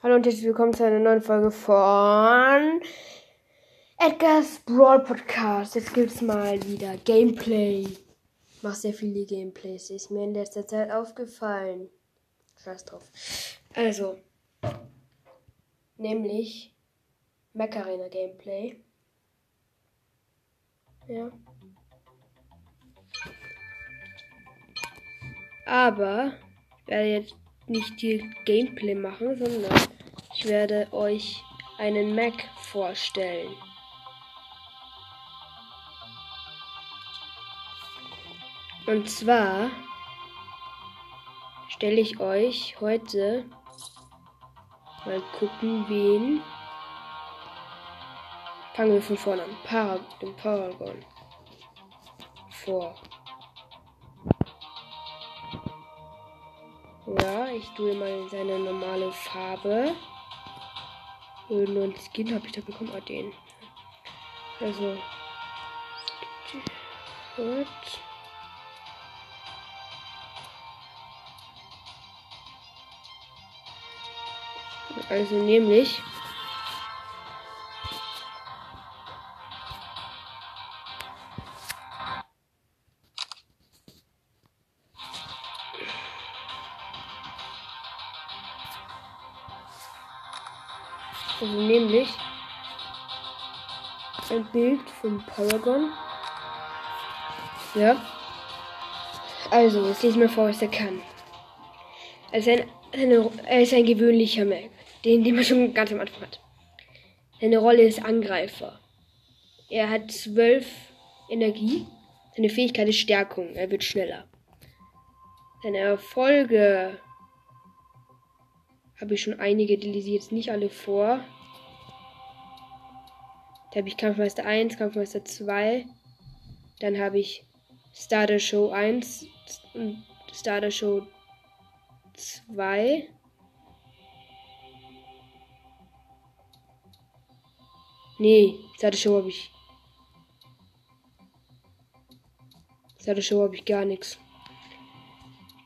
Hallo und herzlich willkommen zu einer neuen Folge von Edgar's Brawl Podcast. Jetzt gibt's mal wieder Gameplay. Ich mache sehr viele Gameplays, ist mir in letzter Zeit aufgefallen. Scheiß drauf. Also, nämlich Macarena Gameplay. Ja. Aber ich werde jetzt nicht die Gameplay machen, sondern ich werde euch einen Mac vorstellen. Und zwar stelle ich euch heute mal gucken, wen. Fangen wir von vorne an. Parag Paragon. Vor. Ja, ich tue mal seine normale Farbe. Nur ein Skin habe ich da bekommen. Ah, den. Also. Gut. Also nämlich. Also nämlich ein Bild vom Paragon. Ja. Also, jetzt lese ich mal vor, was er kann. Also ein, eine, er ist ein gewöhnlicher Mac, den, den man schon ganz am Anfang hat. Seine Rolle ist Angreifer. Er hat zwölf Energie. Seine Fähigkeit ist Stärkung. Er wird schneller. Seine Erfolge habe ich schon einige, die lese ich jetzt nicht alle vor. Da habe ich Kampfmeister 1, Kampfmeister 2. Dann habe ich Starter Show 1 und Starter Show 2. Nee, Starter Show habe ich. Starter Show habe ich gar nichts.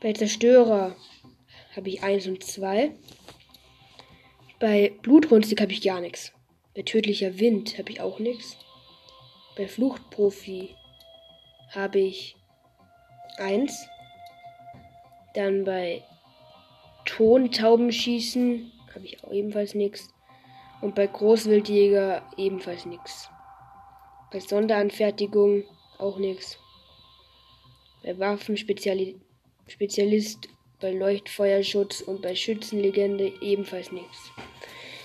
Bei Zerstörer habe ich 1 und 2. Bei Blutrünstig habe ich gar nichts. Bei Tödlicher Wind habe ich auch nichts. Bei Fluchtprofi habe ich 1. Dann bei Tontaubenschießen habe ich auch ebenfalls nichts. Und bei Großwildjäger ebenfalls nichts. Bei Sonderanfertigung auch nichts. Bei Waffenspezialist, bei Leuchtfeuerschutz und bei Schützenlegende ebenfalls nichts.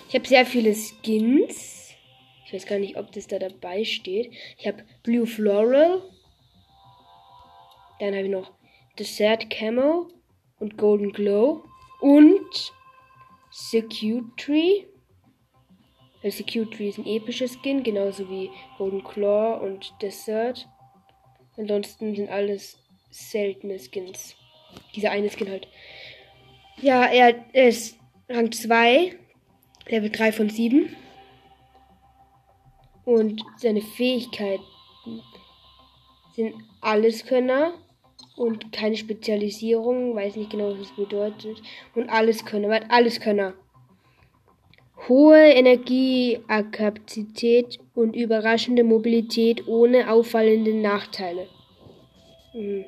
Ich habe sehr viele Skins. Ich weiß gar nicht, ob das da dabei steht. Ich habe Blue Floral. Dann habe ich noch Desert Camo und Golden Glow. Und Security. Weil Security ist ein episches Skin, genauso wie Golden Claw und Desert. Ansonsten sind alles seltene Skins. Dieser eine Skin halt. Ja, er ist Rang 2, Level 3 von 7. Und seine Fähigkeiten sind Alleskönner und keine Spezialisierung. Weiß nicht genau, was das bedeutet. Und Alleskönner, was Alleskönner. Hohe Energiekapazität und überraschende Mobilität ohne auffallende Nachteile. Hm.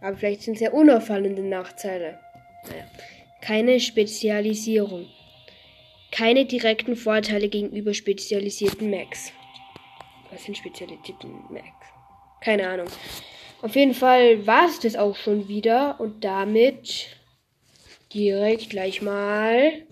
Aber vielleicht sind es ja unauffallende Nachteile. Naja. Keine Spezialisierung. Keine direkten Vorteile gegenüber spezialisierten Macs. Was sind spezialisierten Macs? Keine Ahnung. Auf jeden Fall war es das auch schon wieder und damit direkt gleich mal